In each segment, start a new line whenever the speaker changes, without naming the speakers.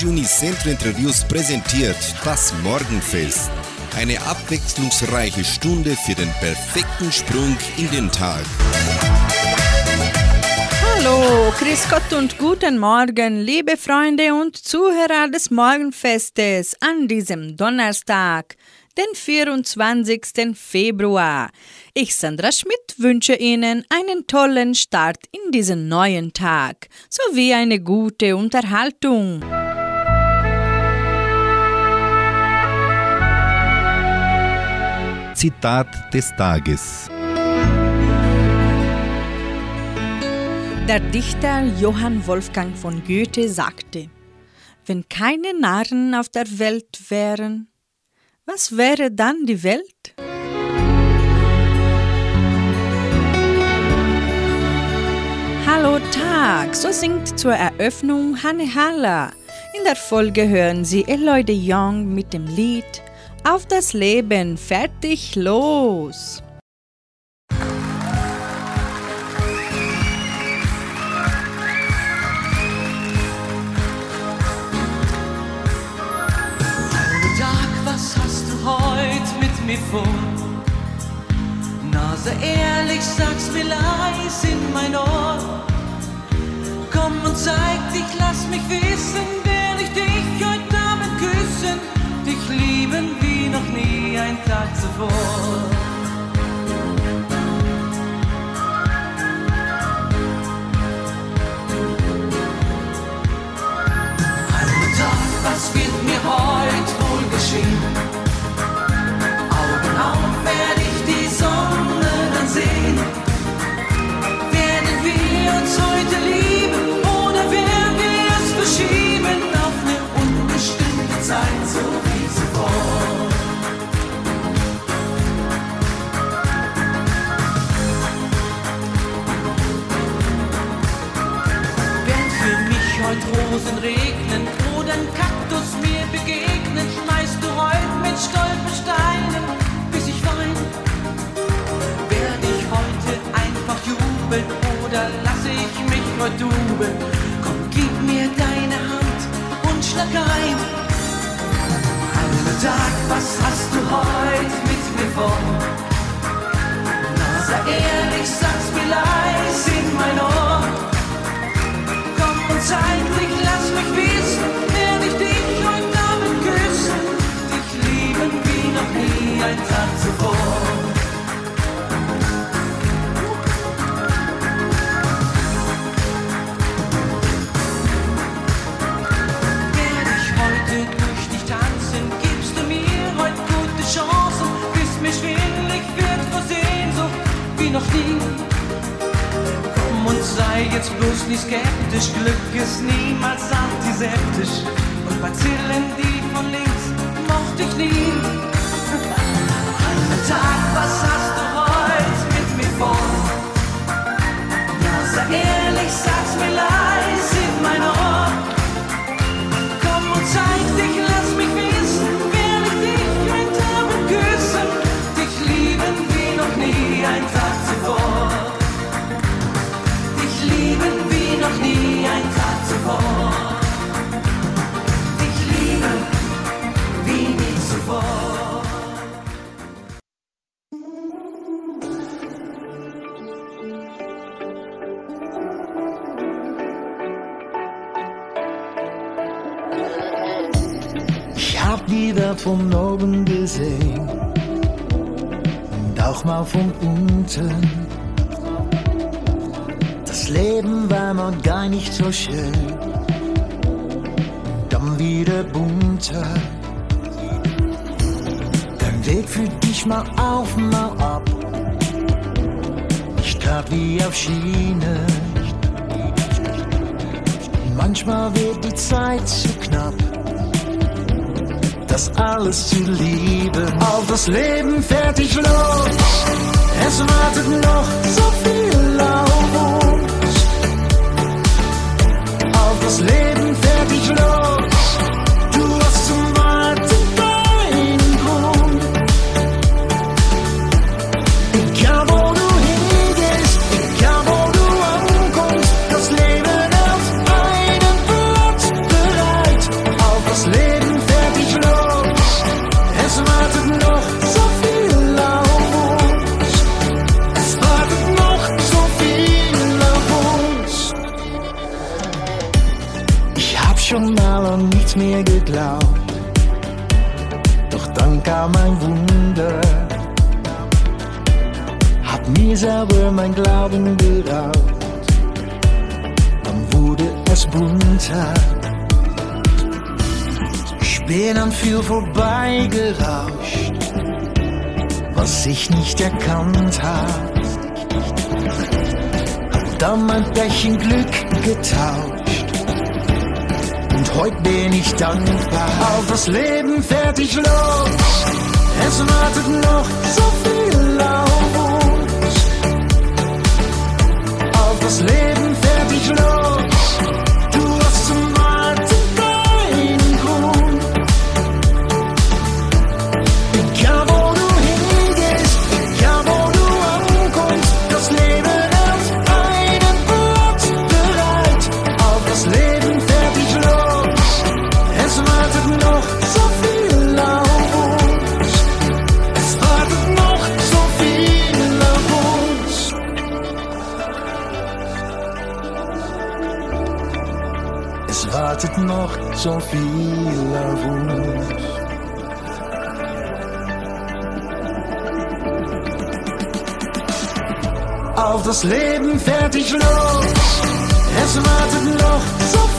Radio Unicentro Interviews präsentiert das Morgenfest. Eine abwechslungsreiche Stunde für den perfekten Sprung in den Tag.
Hallo, Chris Gott und guten Morgen, liebe Freunde und Zuhörer des Morgenfestes an diesem Donnerstag, den 24. Februar. Ich, Sandra Schmidt, wünsche Ihnen einen tollen Start in diesen neuen Tag sowie eine gute Unterhaltung.
Zitat des Tages.
Der Dichter Johann Wolfgang von Goethe sagte, wenn keine Narren auf der Welt wären, was wäre dann die Welt? Hallo Tag, so singt zur Eröffnung Hanne Haller. In der Folge hören Sie Eloy de Jong mit dem Lied Auf das Leben, fertig, los!
vor. Na, sehr ehrlich, sag's mir leis in mein Ohr. Komm und zeig dich, lass mich wissen, werde ich dich heute Abend küssen, dich lieben wie noch nie ein Tag zuvor. was heute von
oben gesehen und auch mal von unten Leben war mal gar nicht so schön. Dann wieder bunter. Dein Weg führt dich mal auf, mal ab. Nicht grad wie auf Schiene. Manchmal wird die Zeit zu knapp. Das alles zu lieben. Auf das Leben fertig los. Es wartet noch so viel auf uns. das Leben fertig los. Glauben geraubt. Dann wurde es bunter. Ich bin an viel vorbeigerauscht, was ich nicht erkannt hab. Hab dann mein Pech in Glück getauscht. Und heute bin ich dankbar. Auf das Leben fertig los. Es wartet noch so viel das Leben fertig los. So viel auf uns. Auf das Leben fertig los. Es wartet noch so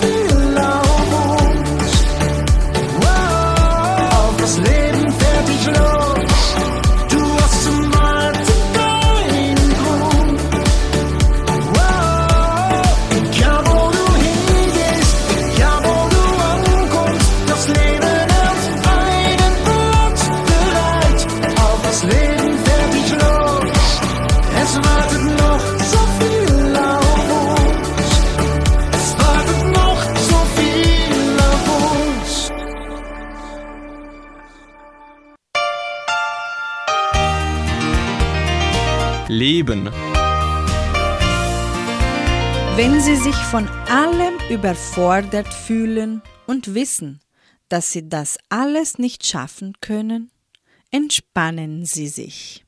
Leben.
Wenn Sie sich von allem überfordert fühlen und wissen, dass Sie das alles nicht schaffen können, entspannen Sie sich.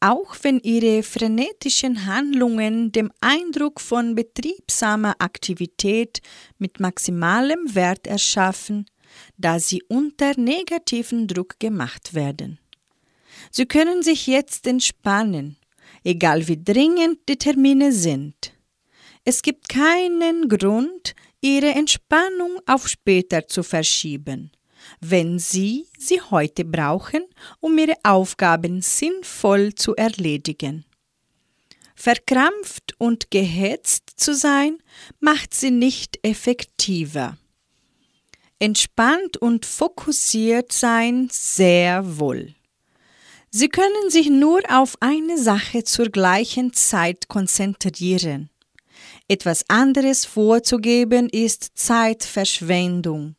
Auch wenn Ihre frenetischen Handlungen dem Eindruck von betriebsamer Aktivität mit maximalem Wert erschaffen, da sie unter negativen Druck gemacht werden. Sie können sich jetzt entspannen, egal wie dringend die Termine sind. Es gibt keinen Grund, Ihre Entspannung auf später zu verschieben, wenn Sie sie heute brauchen, um Ihre Aufgaben sinnvoll zu erledigen. Verkrampft und gehetzt zu sein, macht sie nicht effektiver. Entspannt und fokussiert sein sehr wohl. Sie können sich nur auf eine Sache zur gleichen Zeit konzentrieren. Etwas anderes vorzugeben ist Zeitverschwendung.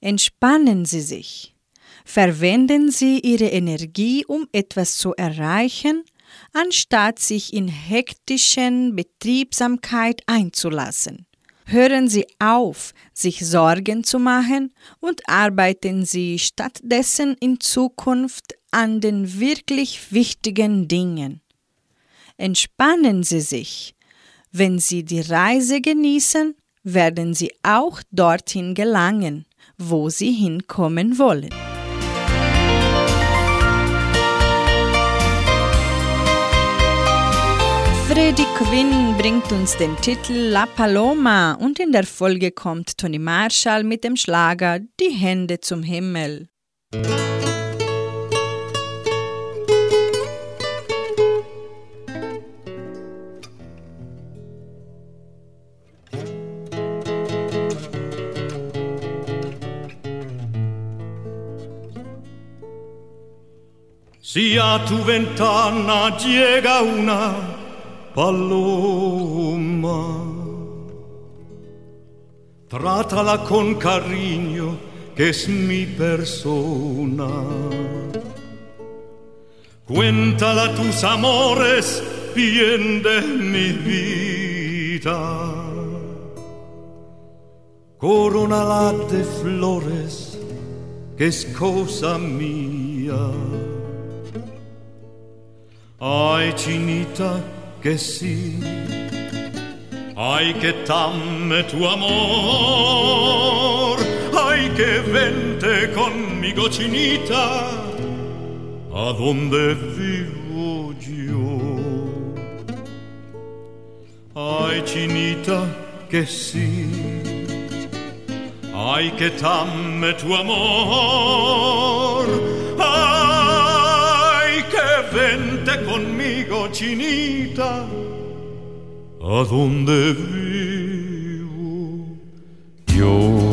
Entspannen Sie sich. Verwenden Sie Ihre Energie, um etwas zu erreichen, anstatt sich in hektischen Betriebsamkeit einzulassen. Hören Sie auf, sich Sorgen zu machen und arbeiten Sie stattdessen in Zukunft an den wirklich wichtigen Dingen. Entspannen Sie sich. Wenn Sie die Reise genießen, werden Sie auch dorthin gelangen, wo Sie hinkommen wollen. Freddie Quinn bringt uns den Titel La Paloma und in der Folge kommt Tony Marshall mit dem Schlager Die Hände zum Himmel.
Si a tu ventana llega una paloma, trátala con cariño, que es mi persona. Cuéntala tus amores, bien de mi vida. Coronala de flores, que es cosa mía. Ay, chinita, che sì, ai che tamme tu amor, ai che vente conmigo cinita, a donde vivo io. Ai cinita che sì, ai che tamme tu amor, chinita, ¿a dónde vivo yo?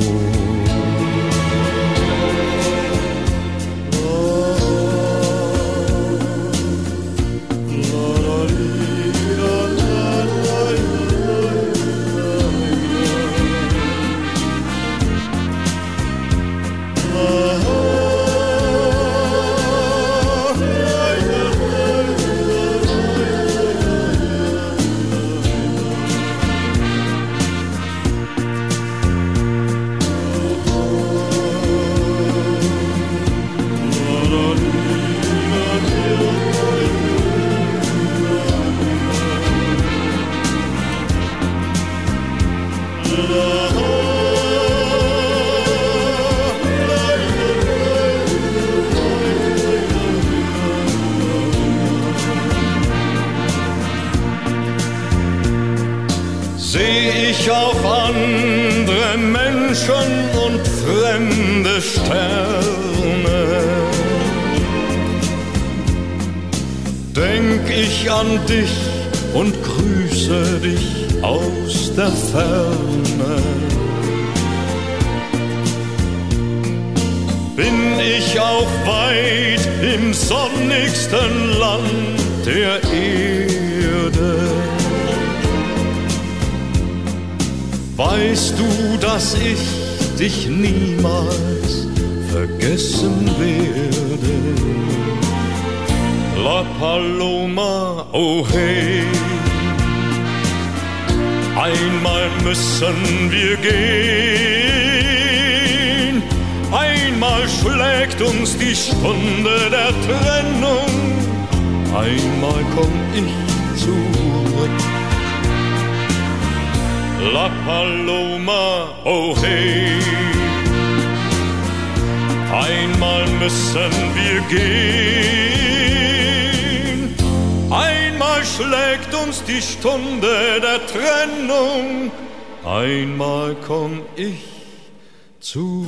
dich niemals vergessen werde. La Paloma, oh hey, einmal müssen wir gehen. Einmal schlägt uns die Stunde der Trennung, einmal komm ich zurück. La Paloma, oh hey oh hey. Einmal müssen wir gehen, einmal schlägt uns die Stunde der Trennung, einmal komm ich
zu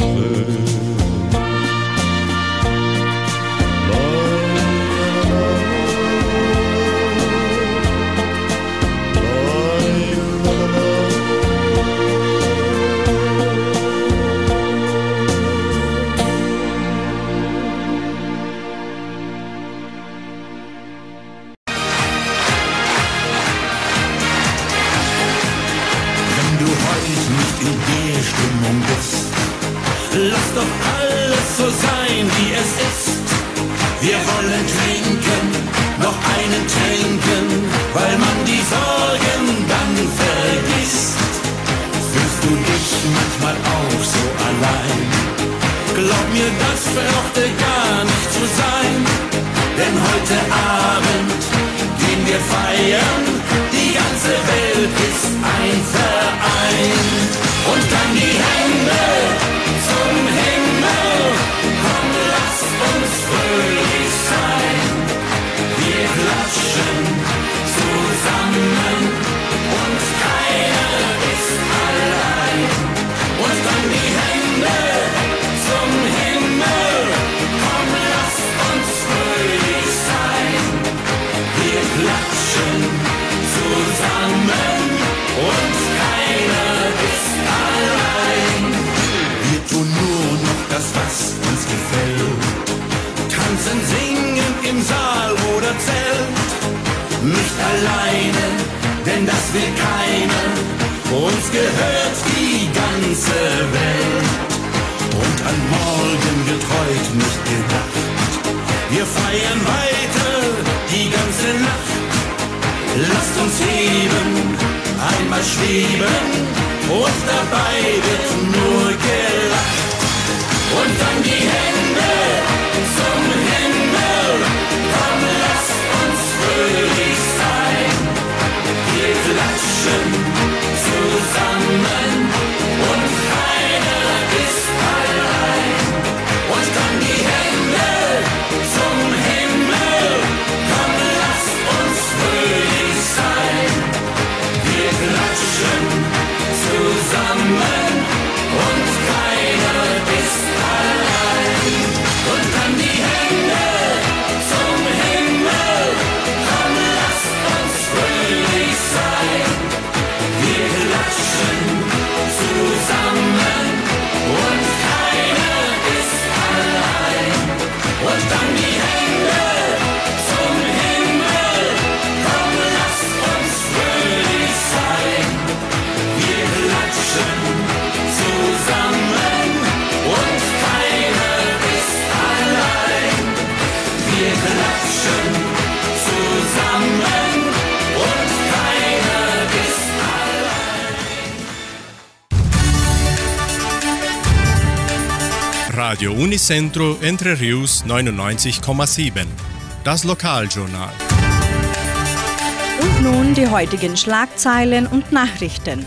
Radio Unicentro Entre Rius 99,7. Das Lokaljournal.
Und nun die heutigen Schlagzeilen und Nachrichten.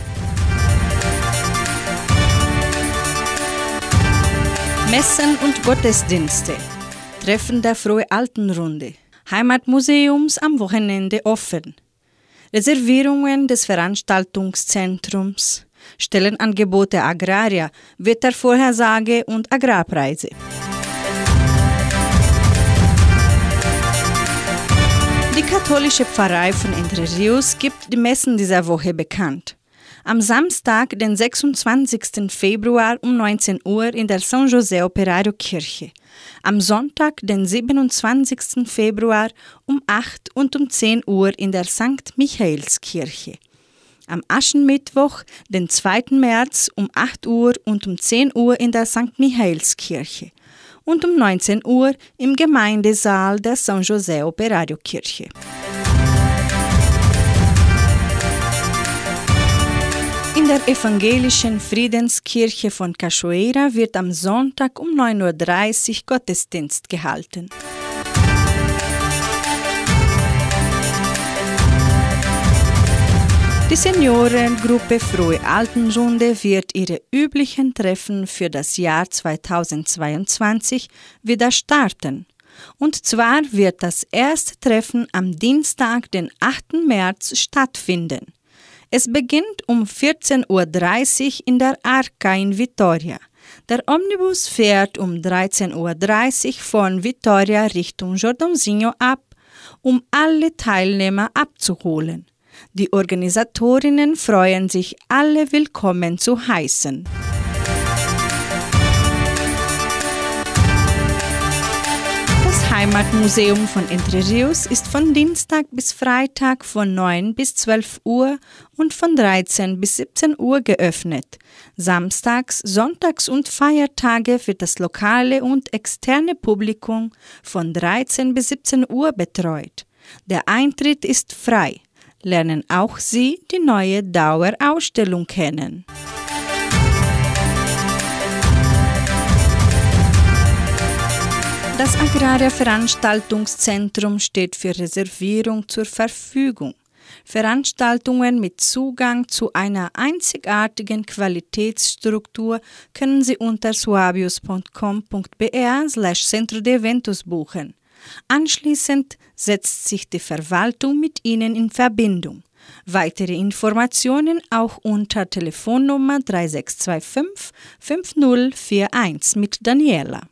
Messen und Gottesdienste. Treffen der Frohe Altenrunde. Heimatmuseums am Wochenende offen. Reservierungen des Veranstaltungszentrums. Stellenangebote Agraria, Wettervorhersage und Agrarpreise. Die katholische Pfarrei von Entre Rios gibt die Messen dieser Woche bekannt. Am Samstag, den 26. Februar um 19 Uhr in der San José Operario Kirche. Am Sonntag, den 27. Februar um 8 und um 10 Uhr in der St. Michaelskirche. Am Aschenmittwoch, den 2. März um 8 Uhr und um 10 Uhr in der St. Michaelskirche und um 19 Uhr im Gemeindesaal der San José Operario Kirche. In der evangelischen Friedenskirche von Cachoeira wird am Sonntag um 9.30 Uhr Gottesdienst gehalten. Die Seniorengruppe Frohe Altenrunde wird ihre üblichen Treffen für das Jahr 2022 wieder starten. Und zwar wird das erste Treffen am Dienstag, den 8. März, stattfinden. Es beginnt um 14.30 Uhr in der Arca in Vitoria. Der Omnibus fährt um 13.30 Uhr von Vitoria Richtung Jordãozinho ab, um alle Teilnehmer abzuholen. Die Organisatorinnen freuen sich, alle willkommen zu heißen. Das Heimatmuseum von Entre Rios ist von Dienstag bis Freitag von 9 bis 12 Uhr und von 13 bis 17 Uhr geöffnet. Samstags, Sonntags und Feiertage wird das lokale und externe Publikum von 13 bis 17 Uhr betreut. Der Eintritt ist frei lernen auch Sie die neue Dauerausstellung kennen. Das Agraria Veranstaltungszentrum steht für Reservierung zur Verfügung. Veranstaltungen mit Zugang zu einer einzigartigen Qualitätsstruktur können Sie unter suabius.com.br slash Centro de Eventos buchen. Anschließend setzt sich die Verwaltung mit Ihnen in Verbindung. Weitere Informationen auch unter Telefonnummer 3625 5041 mit Daniela.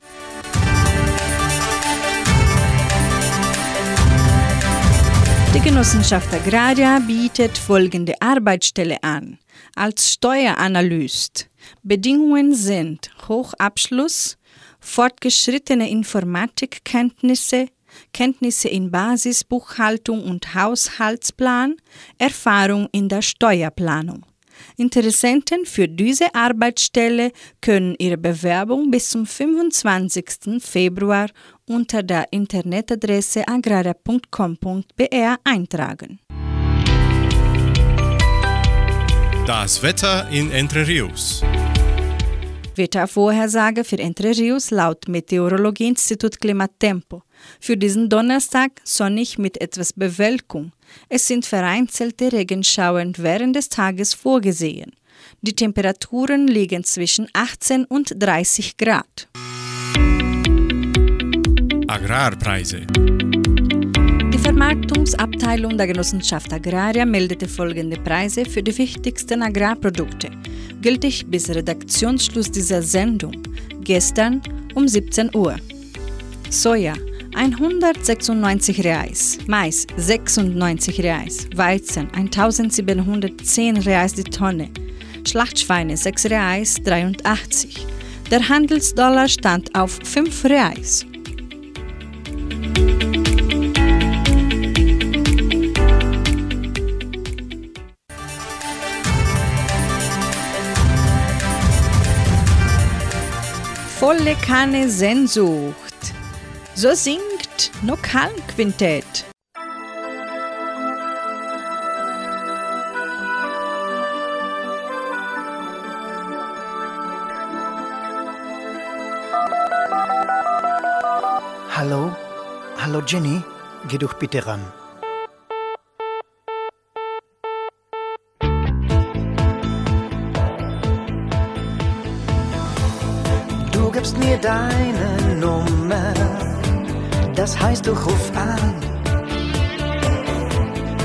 Die Genossenschaft Agraria bietet folgende Arbeitsstelle an. Als Steueranalyst. Bedingungen sind Hochabschluss, fortgeschrittene Informatikkenntnisse, Kenntnisse in Basisbuchhaltung und Haushaltsplan, Erfahrung in der Steuerplanung. Interessenten für diese Arbeitsstelle können ihre Bewerbung bis zum 25. Februar unter der Internetadresse agraria.com.br eintragen.
Das Wetter in Entre Rios.
Wettervorhersage für Entre Rios laut Meteorologieinstitut Klimatempo. Für diesen Donnerstag sonnig mit etwas Bewölkung. Es sind vereinzelte Regenschauer während des Tages vorgesehen. Die Temperaturen liegen zwischen 18 und 30 Grad.
Agrarpreise.
Die Vermarktungsabteilung der Genossenschaft Agraria meldete folgende Preise für die wichtigsten Agrarprodukte, gültig bis Redaktionsschluss dieser Sendung, gestern um 17 Uhr. Soja 196 Reais, Mais 96 Reais, Weizen 1710 Reais die Tonne, Schlachtschweine 6 Reais 83. Der Handelsdollar stand auf 5 Reais. Volle Kanne Sehnsucht. So singt Nokalquintett.
Hallo? Hallo Jenny? Geh doch bitte ran. Deine Nummer, das heißt du ruf an.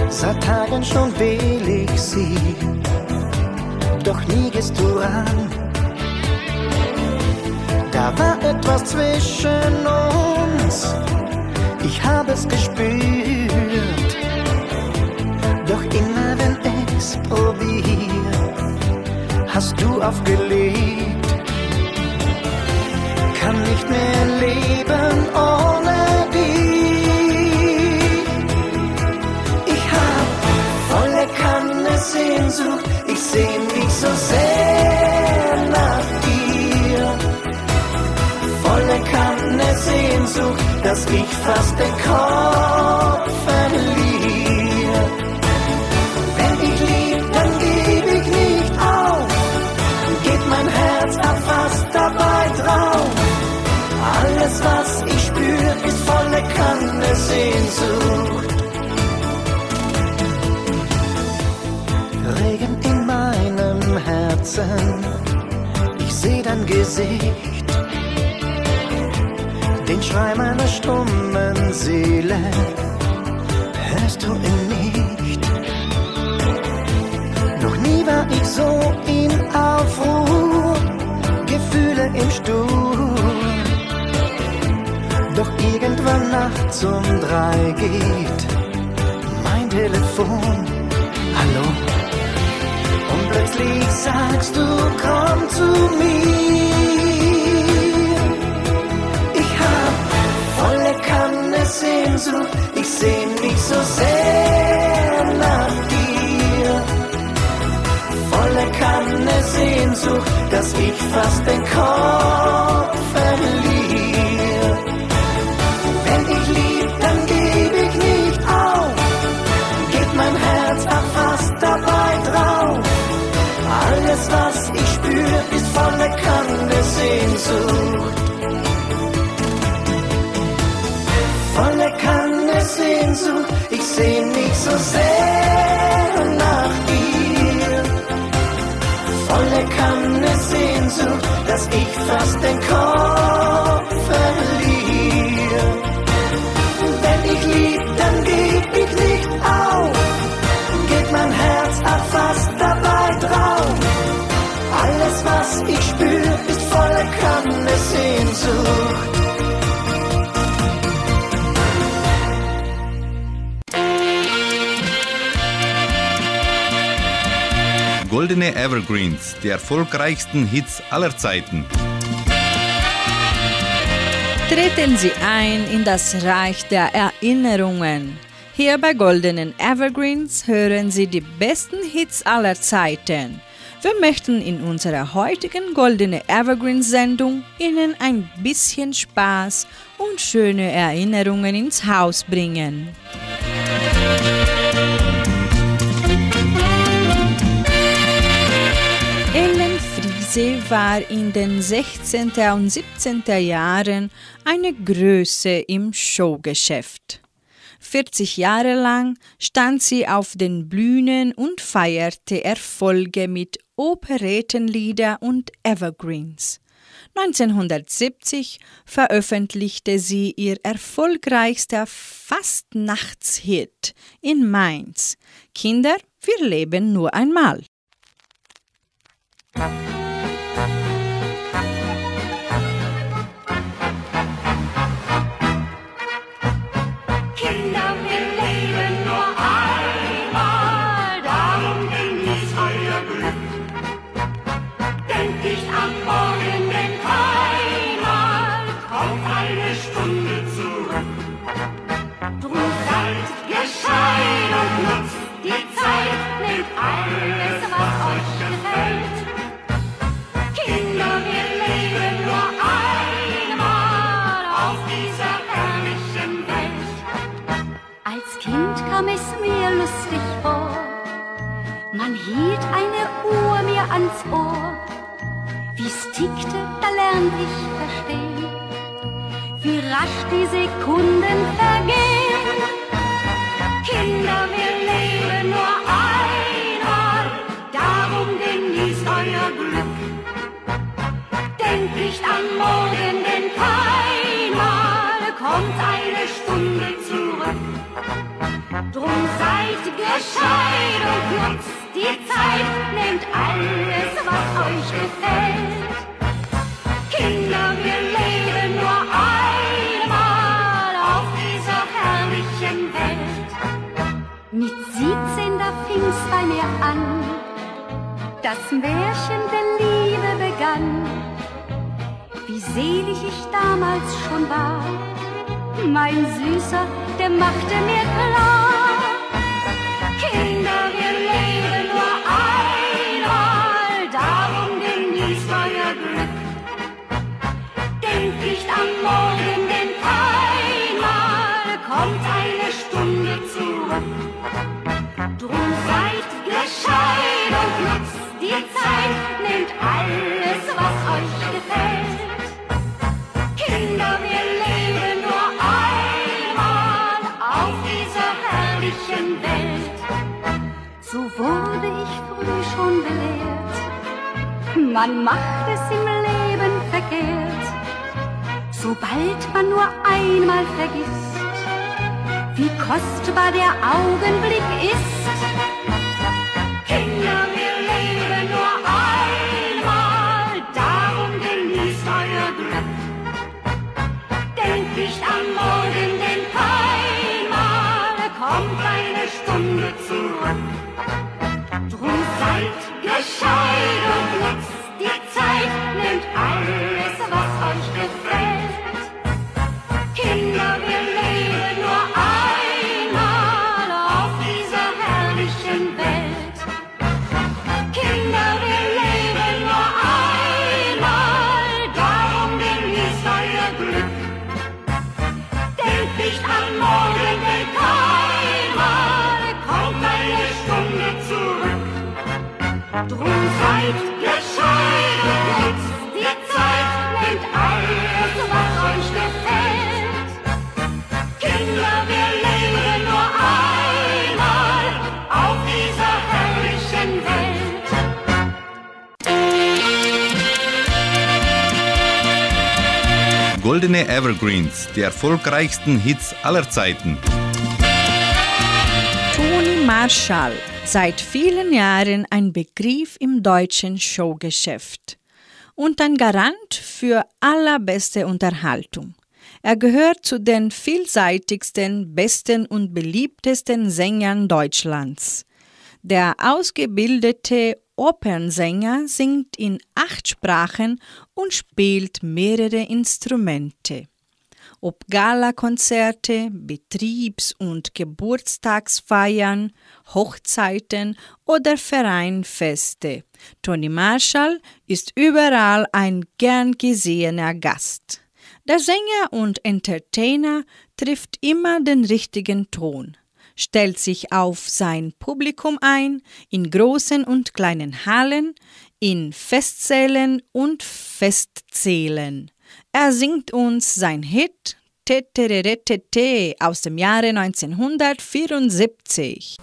Seit Tagen schon will ich sie, doch nie gehst du ran. Da war etwas zwischen uns, ich habe es gespürt. Doch immer wenn ich's probier, hast du aufgelegt. Sehnsucht, dass ich fast den Kopf verliere. Wenn ich lieb, dann geb ich nicht auf. Geht mein Herz ab fast dabei drauf. Alles, was ich spür, ist volle Kanne Sehnsucht. Regen in meinem Herzen, ich seh dein Gesicht, Schrei meiner stummen Seele, hörst du ihn nicht? Noch nie war ich so in Aufruhr, Gefühle im Sturm. Doch irgendwann nachts um drei geht mein Telefon. Hallo? Und plötzlich sagst du, komm zu mir. Sehnsucht, ich seh mich so sehr nach dir. Volle Kanne Sehnsucht, dass ich fast den Kopf verliere. Wenn ich lieb, dann geb ich nicht auf. Geht mein Herz ab fast dabei drauf. Alles, was ich spür, ist volle Kanne Sehnsucht. Sehnsucht, ich seh mich so sehr nach dir. Volle Kanne Sehnsucht, dass ich fast den Kopf verliere. Wenn ich lieb, dann geb ich nicht auf. Geht mein Herz ab fast dabei drauf. Alles, was ich spür, ist volle Kanne Sehnsucht.
Goldene Evergreens, die erfolgreichsten Hits aller Zeiten.
Treten Sie ein in das Reich der Erinnerungen. Hier bei Goldenen Evergreens hören Sie die besten Hits aller Zeiten. Wir möchten in unserer heutigen Goldene Evergreens Sendung Ihnen ein bisschen Spaß und schöne Erinnerungen ins Haus bringen. Friese war in den 16. und 17. Jahren eine Größe im Showgeschäft. 40 Jahre lang stand sie auf den Bühnen und feierte Erfolge mit Operettenlieder und Evergreens. 1970 veröffentlichte sie ihr erfolgreichster Fastnachtshit in Mainz. Kinder, wir leben nur einmal.
Ans Ohr. Wie's tickte, da lernt ich verstehen, wie rasch die Sekunden vergehen. Seid gescheit und nutzt die Zeit, nehmt alles, was euch gefällt. Kinder, wir leben nur einmal auf dieser herrlichen Welt. Mit 17 da fing's bei mir an, das Märchen der Liebe begann. Wie selig ich damals schon war, mein Süßer, der machte mir klar. Kinder, wir man macht es im Leben verkehrt, sobald man nur einmal vergisst, wie kostbar der Augenblick ist.
Goldene Evergreens, die erfolgreichsten Hits aller Zeiten.
Toni Marshall, seit vielen Jahren ein Begriff im deutschen Showgeschäft und ein Garant für allerbeste Unterhaltung. Er gehört zu den vielseitigsten, besten und beliebtesten Sängern Deutschlands. Der ausgebildete Opernsänger singt in acht Sprachen und spielt mehrere Instrumente. Ob Galakonzerte, Betriebs- und Geburtstagsfeiern, Hochzeiten oder Vereinfeste. Toni Marshall ist überall ein gern gesehener Gast. Der Sänger und Entertainer trifft immer den richtigen Ton, stellt sich auf sein Publikum ein, in großen und kleinen Hallen, in Festsälen und Festzählen. Er singt uns sein Hit Tetereretete aus dem Jahre 1974.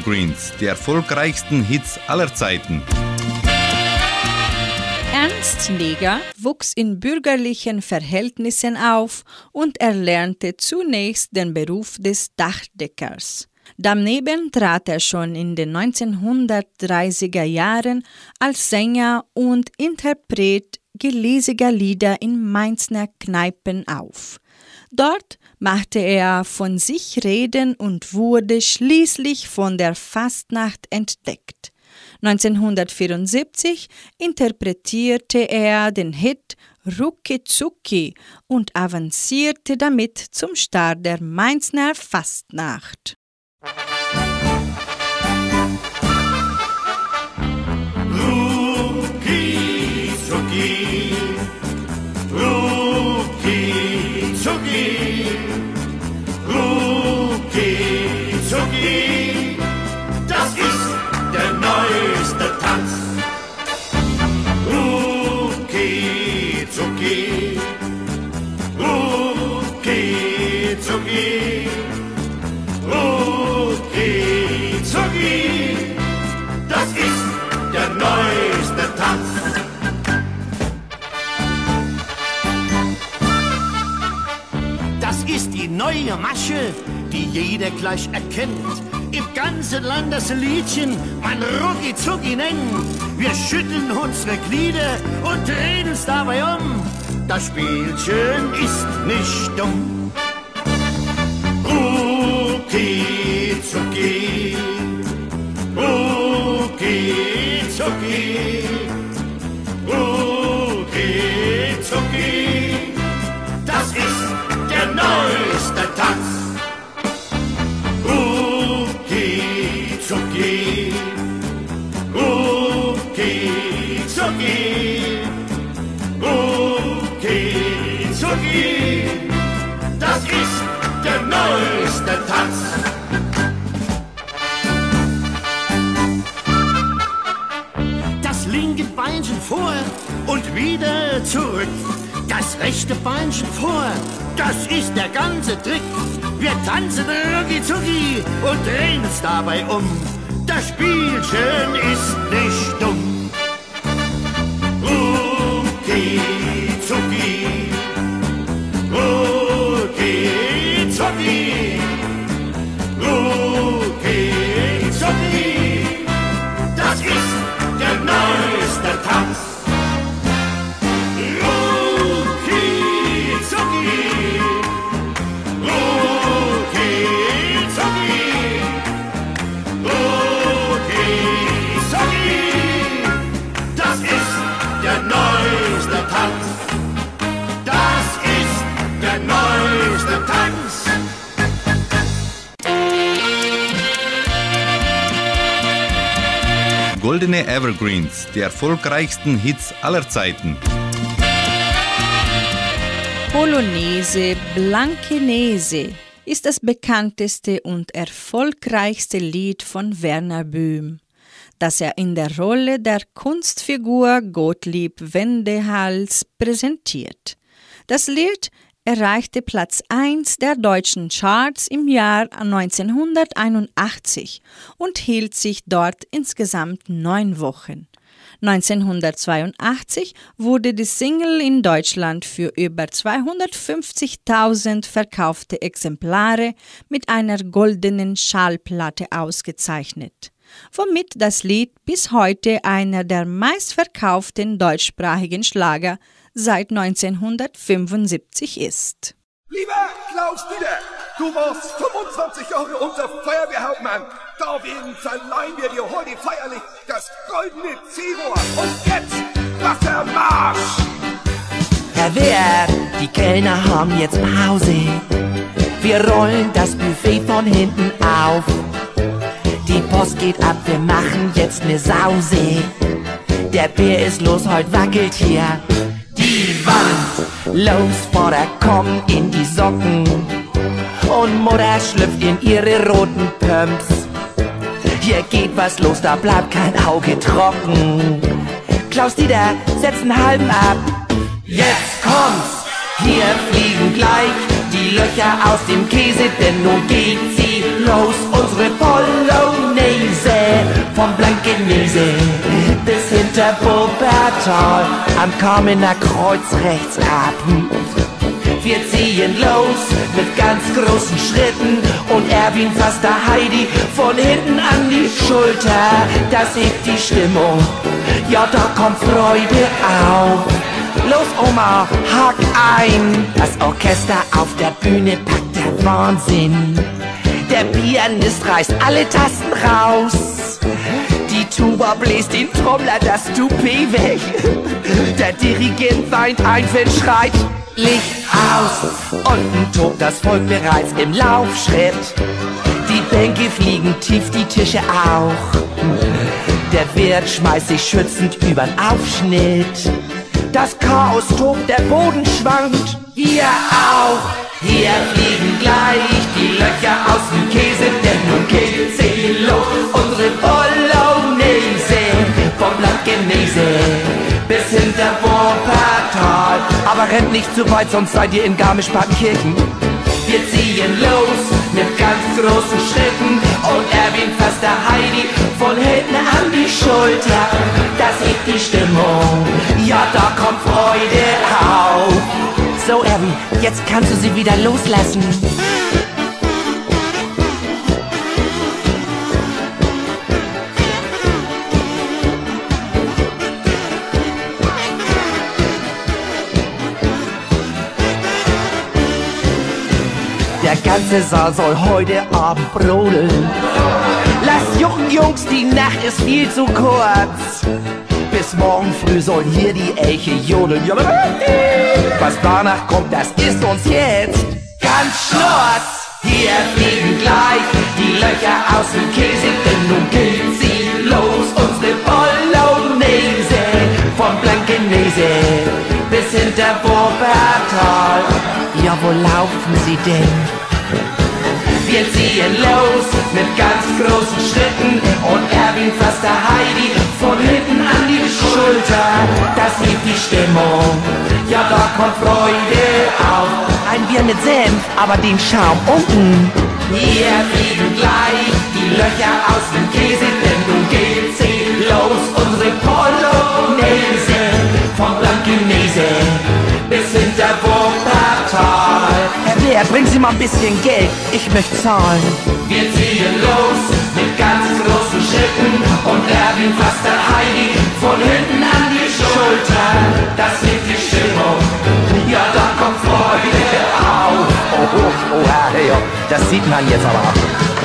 Evergreens, die erfolgreichsten Hits aller Zeiten.
Ernst Neger wuchs in bürgerlichen Verhältnissen auf und erlernte zunächst den Beruf des Dachdeckers. Daneben trat er schon in den 1930er Jahren als Sänger und Interpret gelesiger Lieder in Mainzer Kneipen auf. Dort machte er von sich reden und wurde schließlich von der Fastnacht entdeckt. 1974 interpretierte er den Hit Rucki Zucki und avancierte damit zum Star der Mainzer Fastnacht.
Neue Masche, die jeder gleich erkennt. Im ganzen Land das Liedchen man Rucki Zucki nennt. Wir schütteln unsere Glieder und drehen uns dabei um. Das Spielchen ist nicht dumm. Rucki Zucki, Rucki Zucki, der neueste Tanz. Rucki Zucki, Rucki Zucki, Rucki Zucki, das ist der neueste Tanz. Das linke Beinchen vor und wieder zurück. Das rechte Beinchen vor, das ist der ganze Trick. Wir tanzen rucki zucki und drehen uns dabei um. Das Spielchen ist nicht dumm.
Evergreens, die erfolgreichsten Hits aller Zeiten.
Polonaise Blankenese ist das bekannteste und erfolgreichste Lied von Werner Böhm, das er in der Rolle der Kunstfigur Gottlieb Wendehals präsentiert. Das Lied erreichte Platz 1 der deutschen Charts im Jahr 1981 und hielt sich dort insgesamt neun Wochen. 1982 wurde die Single in Deutschland für über 250.000 verkaufte Exemplare mit einer goldenen Schallplatte ausgezeichnet, womit das Lied bis heute einer der meistverkauften deutschsprachigen Schlager seit 1975 ist.
Lieber Klaus Dieter, du warst 25 Jahre unser Feuerwehrhauptmann. Deswegen verleihen wir dir heute feierlich das goldene Zero. Und jetzt Wassermarsch!
Herr Wehr, die Kellner haben jetzt Pause. Wir rollen das Buffet von hinten auf. Die Post geht ab, wir machen jetzt ne Sause. Der Bär ist los, heute wackelt hier Wand. Los, Vater, komm in die Socken. Und Mutter schlüpft in ihre roten Pumps. Hier geht was los, da bleibt kein Auge trocken. Klaus Dieter, setz einen halben ab. Jetzt kommt's, hier fliegen gleich die Löcher aus dem Käse, denn nun geht sie los. Unsere Polonaise vom Blankenese bis hinter Wuppertal am Kamener Kreuz rechts ab. Wir ziehen los mit ganz großen Schritten und Erwin fasst der Heidi von hinten an die Schulter. Das hebt die Stimmung, ja da kommt Freude auf. Los Oma, hack ein! Das Orchester auf der Bühne packt der Wahnsinn. Der Pianist reißt alle Tasten raus. Tuba bläst den Trommler das Toupet weg. Der Dirigent weint ein, wenn schreit Licht aus. Unten tobt das Volk bereits im Laufschritt. Die Bänke fliegen tief, die Tische auch. Der Wirt schmeißt sich schützend übern Aufschnitt. Das Chaos tobt, der Boden schwankt. Wir auch. Hier fliegen gleich die Löcher aus dem Käse, denn nun geht sie los. Unsere Bolognese vom Blankenese bis hinter Wuppertal. Aber rennt nicht zu weit, sonst seid ihr in Garmisch-Partenkirchen. Wir ziehen los mit ganz großen Schritten und Erwin fasst der Heidi von hinten an die Schulter. Das hebt die Stimmung, ja da kommt Freude auf. So Erwin, jetzt kannst du sie wieder loslassen. Ganze Saal soll heute Abend brodeln. Lasst jucken, Jungs, die Nacht ist viel zu kurz. Bis morgen früh sollen hier die Elche jodeln. Was danach kommt, das ist uns jetzt ganz schnurz. Hier fliegen gleich die Löcher aus dem Käse, denn nun geht sie los. Unsere Bolognese vom Blankenese bis hinter Wuppertal. Ja, wo laufen sie denn? Wir ziehen los mit ganz großen Schritten und Erwin fasst der Heidi von hinten an die Schulter. Das hebt die Stimmung, ja da kommt Freude auf. Ein Bier mit Senf, aber den Schaum unten. Hier fliegen gleich die Löcher aus dem Käse, denn nun geht sie los. Unsere Polonaise vom Blankenese Blair, bringen Sie mal ein bisschen Geld, ich möchte zahlen. Wir ziehen los mit ganz großen Schritten und Erwin fasst der Heidi von hinten an die Schulter. Das hebt die Stimmung, ja da kommt Freude auf. Oh, oh, oh, Herr, ja, das sieht man jetzt aber.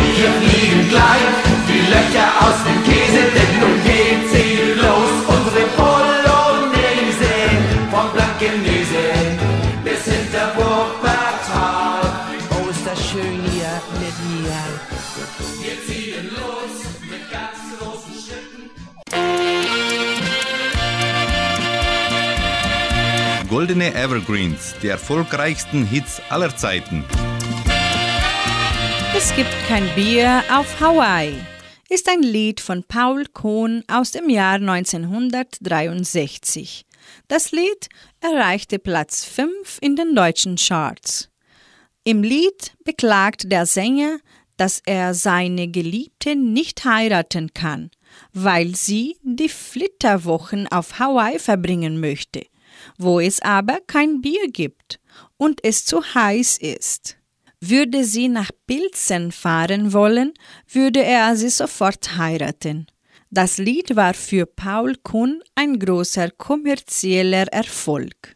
Wir fliegen gleich die Löcher aus dem Käse, denn nun geht sie los. Unsere Polonaise vom Blankenese
Goldene Evergreens, die erfolgreichsten Hits aller Zeiten.
Es gibt kein Bier auf Hawaii ist ein Lied von Paul Kohn aus dem Jahr 1963. Das Lied erreichte Platz 5 in den deutschen Charts. Im Lied beklagt der Sänger, dass er seine Geliebte nicht heiraten kann, weil sie die Flitterwochen auf Hawaii verbringen möchte, wo es aber kein Bier gibt und es zu heiß ist. Würde sie nach Pilzen fahren wollen, würde er sie sofort heiraten. Das Lied war für Paul Kuhn ein großer kommerzieller Erfolg.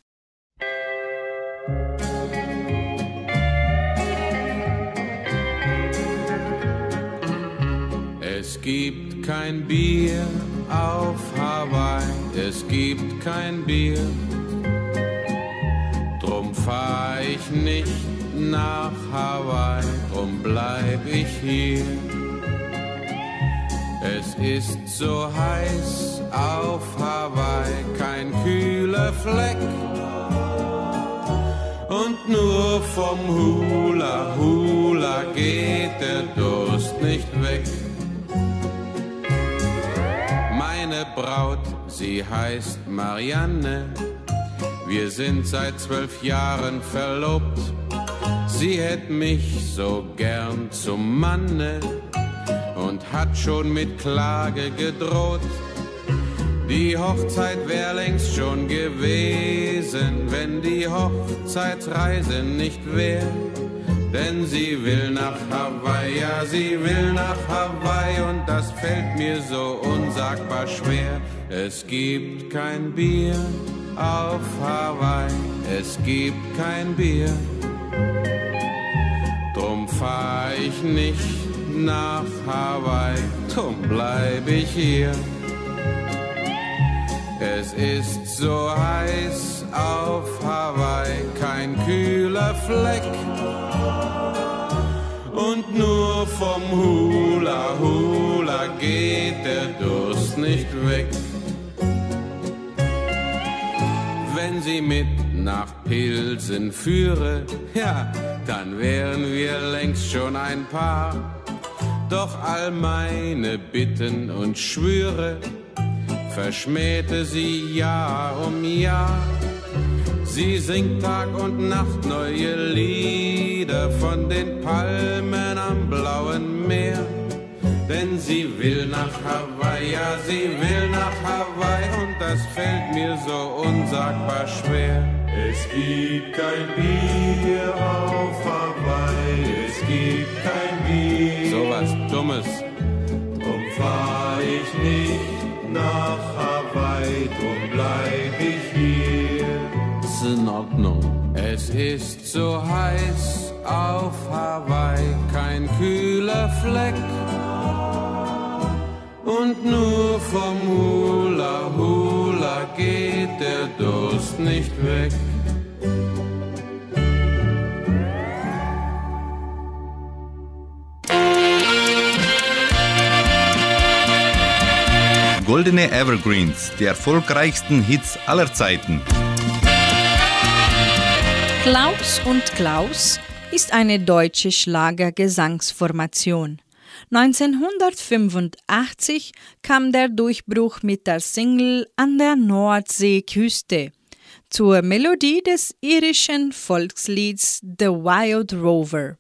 Es gibt kein Bier auf Hawaii, es gibt kein Bier. Drum fahr ich nicht nach Hawaii, drum bleib ich hier. Es ist so heiß auf Hawaii, kein kühler Fleck. Und nur vom Hula Hula geht der Durst nicht weg. Meine Braut, sie heißt Marianne. Wir sind seit zwölf Jahren verlobt. Sie hätt mich so gern zum Manne und hat schon mit Klage gedroht. Die Hochzeit wär längst schon gewesen, wenn die Hochzeitsreise nicht wär. Denn sie will nach Hawaii, ja, sie will nach Hawaii und das fällt mir so unsagbar schwer. Es gibt kein Bier auf Hawaii, es gibt kein Bier. Drum fahr ich nicht nach Hawaii, drum bleib ich hier. Es ist so heiß auf Hawaii, kein kühler Fleck. Und nur vom Hula Hula geht der Durst nicht weg. Wenn sie mit nach Pilsen führe, ja, dann wären wir längst schon ein Paar. Doch all meine Bitten und Schwüre verschmähte sie Jahr um Jahr. Sie singt Tag und Nacht neue Lieder von den Palmen am blauen Meer. Denn sie will nach Hawaii, ja, sie will nach Hawaii und das fällt mir so unsagbar schwer.
Es gibt kein Bier auf Hawaii, es gibt kein Bier.
So was Dummes.
Drum fahr ich nicht nach Hawaii, drum bleib ich hier.
Ist in Ordnung. Es ist so heiß auf Hawaii, kein kühler Fleck. Und nur vom Hula Hula geht der Durst nicht weg.
Goldene Evergreens, die erfolgreichsten Hits aller Zeiten.
Klaus und Klaus ist eine deutsche Schlagergesangsformation. 1985 kam der Durchbruch mit der Single An der Nordseeküste zur Melodie des irischen Volkslieds The Wild Rover.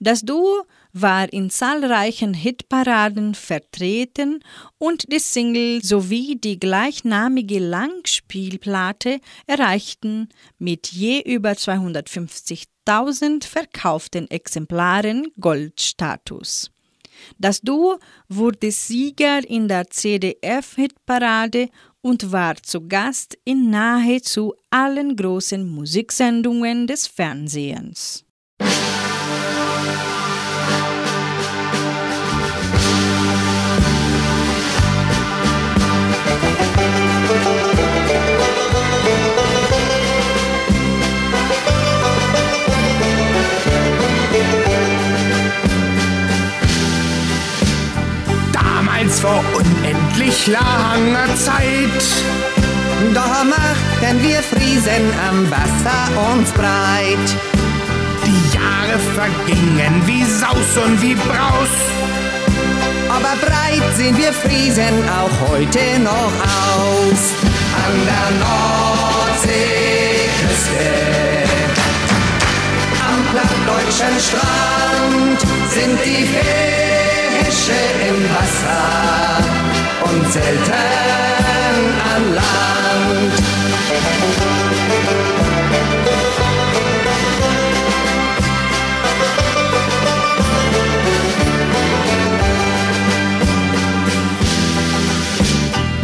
Das Duo war in zahlreichen Hitparaden vertreten und die Single sowie die gleichnamige Langspielplatte erreichten mit je über 250.000 verkauften Exemplaren Goldstatus. Das Duo wurde Sieger in der CDF-Hitparade und war zu Gast in nahezu allen großen Musiksendungen des Fernsehens.
Vor unendlich langer Zeit
Da machten wir Friesen am Wasser uns breit.
Die Jahre vergingen wie Saus und wie Braus.
Aber breit sehen wir Friesen auch heute noch aus. An der Nordseeküste, am plattdeutschen Strand sind die Fische im Wasser und selten an Land.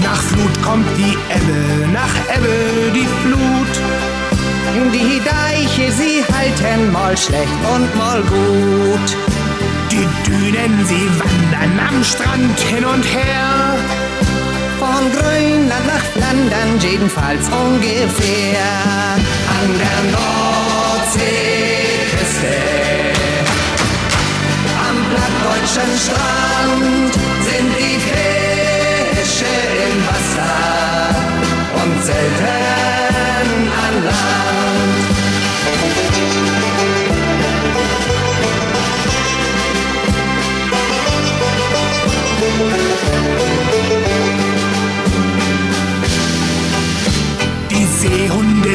Nach Flut kommt die Ebbe, nach Ebbe die Flut.
Die Deiche, sie halten mal schlecht und mal gut.
Die Dünen, sie wandern am Strand hin und her.
Von Grönland nach Flandern jedenfalls ungefähr. An der Nordseeküste, am plattdeutschen Strand sind die Fische im Wasser und selten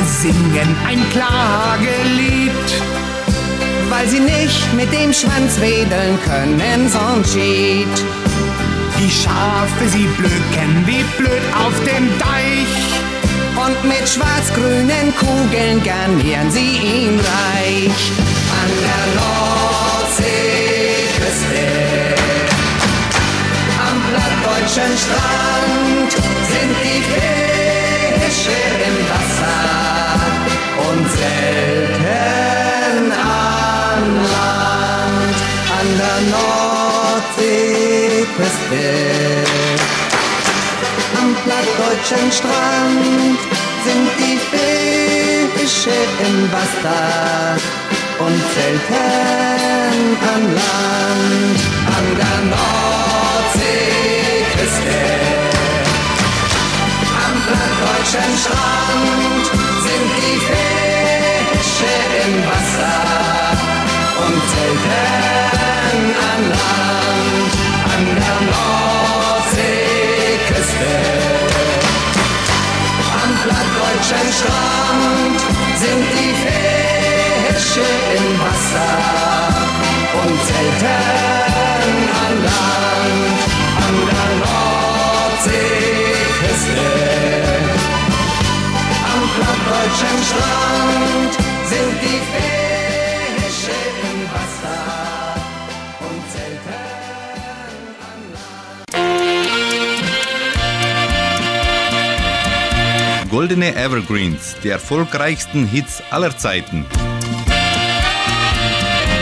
Seehunde singen ein Klagelied.
Weil sie nicht mit dem Schwanz wedeln können, sonst schied.
Die Schafe, sie blöken wie blöd auf dem Deich.
Und mit schwarz-grünen Kugeln garnieren sie ihn reich. An der Nordseeküste, am plattdeutschen Strand sind die Fische und selten an Land. An der Nordseeküste, am plattdeutschen Strand sind die Fische im Wasser und selten an Land. An der Nordseeküste, am plattdeutschen Strand Strand sind die Fische im Wasser und selten an Land. An der Nordseeküste, am plattdeutschen Strand sind die Fische
Goldene Evergreens, die erfolgreichsten Hits aller Zeiten.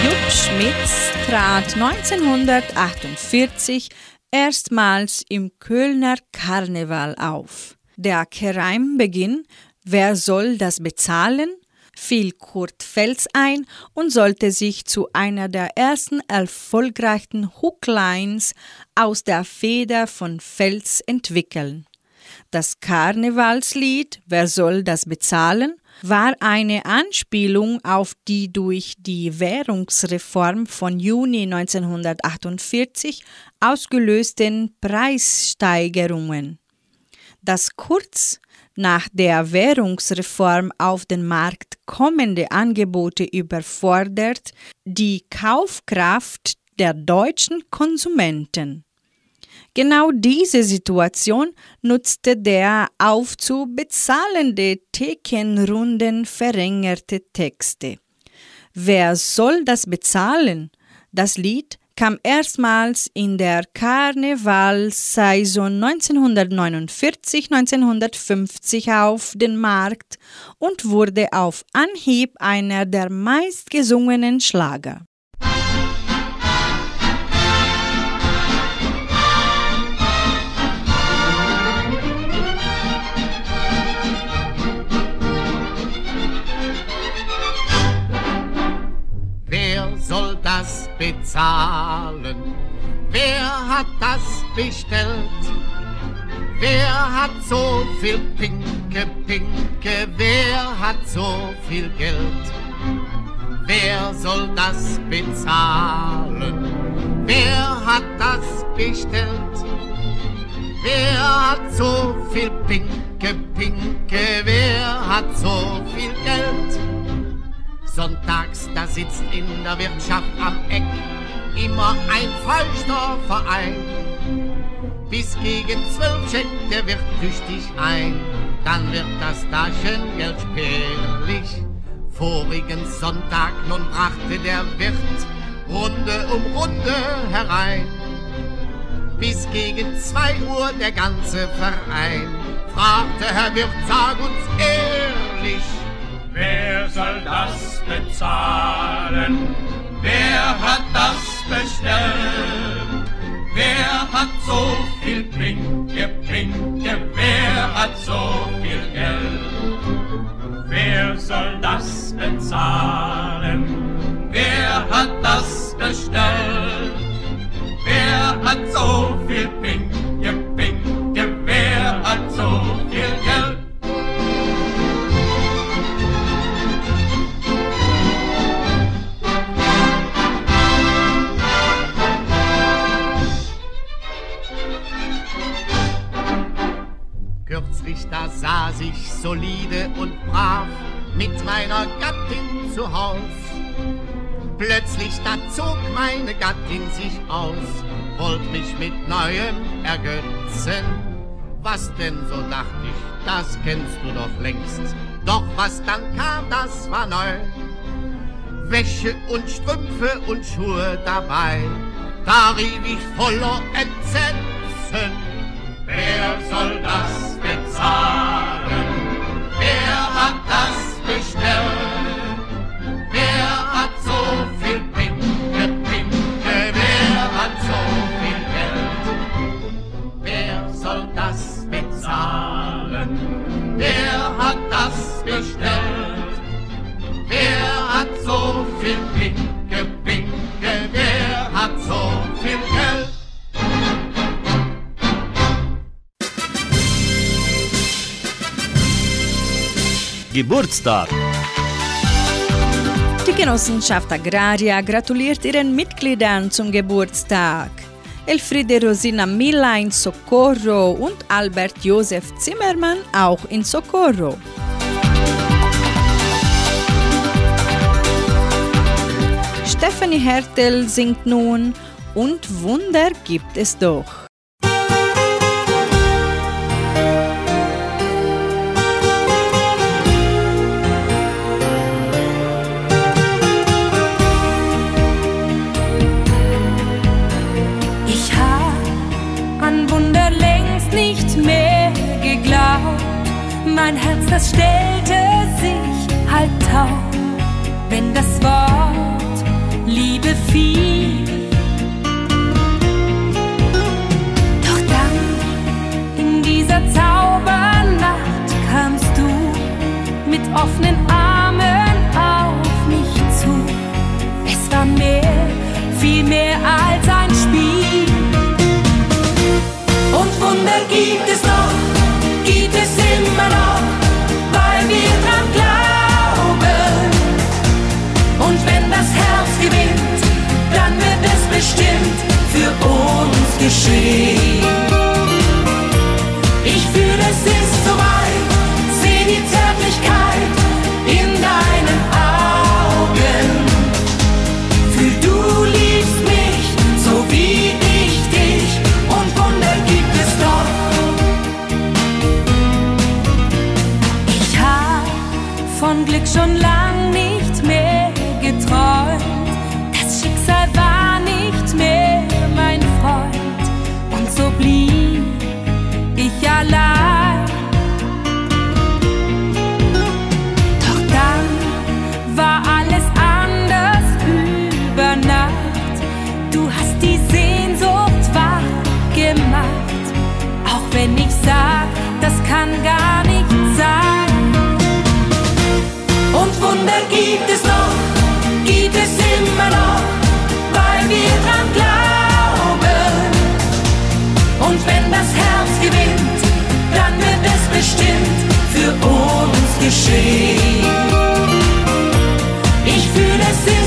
Jupp Schmitz trat 1948 erstmals im Kölner Karneval auf. Der Kereimbeginn Wer soll das bezahlen? fiel Kurt Fels ein und sollte sich zu einer der ersten erfolgreichen Hooklines aus der Feder von Fels entwickeln. Das Karnevalslied Wer soll das bezahlen? war eine Anspielung auf die durch die Währungsreform von Juni 1948 ausgelösten Preissteigerungen. Das kurz nach der Währungsreform auf den Markt kommende Angebote überfordert die Kaufkraft der deutschen Konsumenten. Genau diese Situation nutzte der aufzubezahlende Thekenrunden verringerte Texte. Wer soll das bezahlen? Das Lied kam erstmals in der Karnevalsaison 1949-1950 auf den Markt und wurde auf Anhieb einer der meistgesungenen Schlager.
Bezahlen? Wer hat das bestellt? Wer hat so viel Pinke, Pinke? Wer hat so viel Geld? Wer soll das bezahlen? Wer hat das bestellt? Wer hat so viel Pinke, Pinke? Wer hat so viel Geld? Sonntags, da sitzt in der Wirtschaft am Eck immer ein falscher Verein. Bis gegen zwölf checkt der Wirt tüchtig ein, dann wird das Taschengeld spärlich. Vorigen Sonntag nun brachte der Wirt Runde um Runde herein. Bis gegen zwei Uhr der ganze Verein fragte Herr Wirt, sag uns ehrlich,
Wer soll das bezahlen? Wer hat das bestellt? Wer hat so viel Pinke, Pinke? Wer hat so viel Geld? Wer soll das bezahlen? Wer hat das bestellt? Wer hat so viel Pinke, Pinke? Wer hat so viel Geld?
Solide und brav mit meiner Gattin zu Haus. Plötzlich da zog meine Gattin sich aus, wollt mich mit Neuem ergötzen. Was denn, so dacht ich, das kennst du doch längst. Doch was dann kam, das war neu. Wäsche und Strümpfe und Schuhe dabei, da rief ich voller Entsetzen.
Wer soll das bezahlen? Hat das?
Geburtstag.
Die Genossenschaft Agraria gratuliert ihren Mitgliedern zum Geburtstag. Elfriede Rosina Mila in Socorro und Albert Josef Zimmermann auch in Socorro. Stephanie Hertel singt nun Und Wunder gibt es doch.
Mein Herz, das stellte sich halt taub, wenn das Wort Liebe fiel. Doch dann, in dieser Zaubernacht, kamst du mit offenen Armen auf mich zu. Es war mehr, viel mehr als ein Spiel. Und Wunder gibt es noch, bestimmt für uns geschehen. Ich fühle, es ist geschehen. Ich fühle, es ist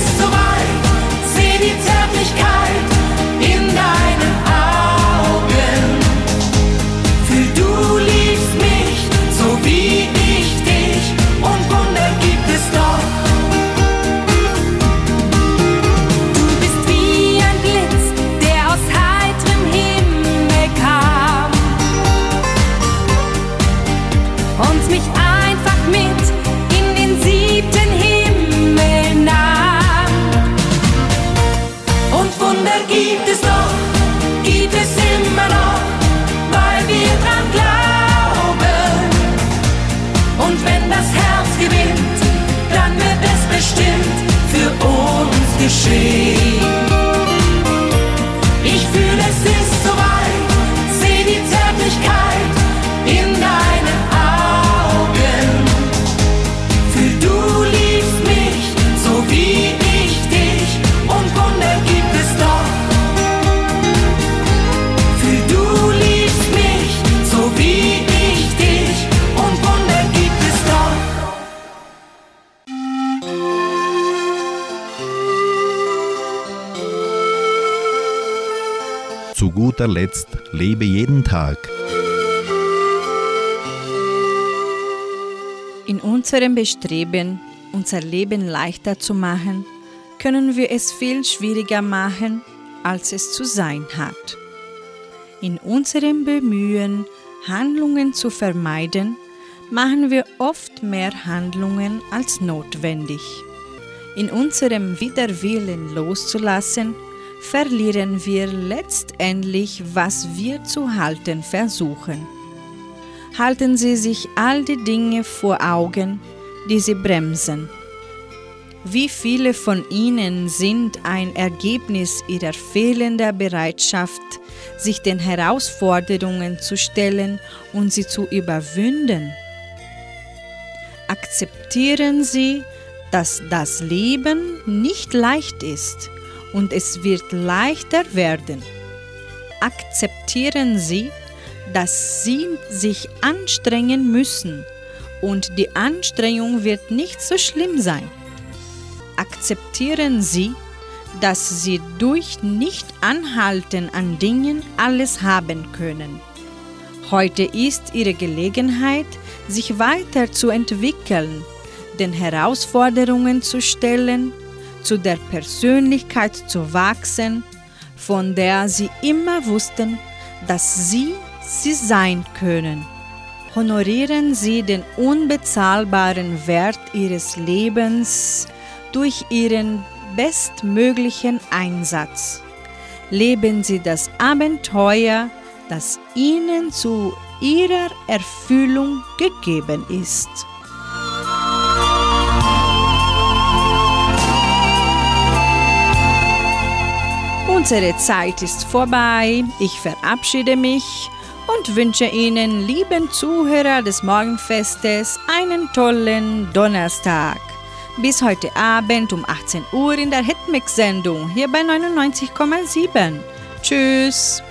lebe jeden Tag.
In unserem Bestreben, unser Leben leichter zu machen, können wir es viel schwieriger machen, als es zu sein hat. In unserem Bemühen, Handlungen zu vermeiden, machen wir oft mehr Handlungen als notwendig. In unserem Widerwillen loszulassen, verlieren wir letztendlich, was wir zu halten versuchen. Halten Sie sich all die Dinge vor Augen, die Sie bremsen. Wie viele von ihnen sind ein Ergebnis ihrer fehlenden Bereitschaft, sich den Herausforderungen zu stellen und sie zu überwinden? Akzeptieren Sie, dass das Leben nicht leicht ist und es wird leichter werden. Akzeptieren Sie, dass Sie sich anstrengen müssen und die Anstrengung wird nicht so schlimm sein. Akzeptieren Sie, dass Sie durch Nicht-Anhalten an Dingen alles haben können. Heute ist Ihre Gelegenheit, sich weiterzuentwickeln, den Herausforderungen zu stellen, zu der Persönlichkeit zu wachsen, von der Sie immer wussten, dass Sie sie sein können. Honorieren Sie den unbezahlbaren Wert Ihres Lebens durch Ihren bestmöglichen Einsatz. Leben Sie das Abenteuer, das Ihnen zu Ihrer Erfüllung gegeben ist. Unsere Zeit ist vorbei. Ich verabschiede mich und wünsche Ihnen, lieben Zuhörer des Morgenfestes, einen tollen Donnerstag. Bis heute Abend um 18 Uhr in der Hitmix-Sendung hier bei 99,7. Tschüss.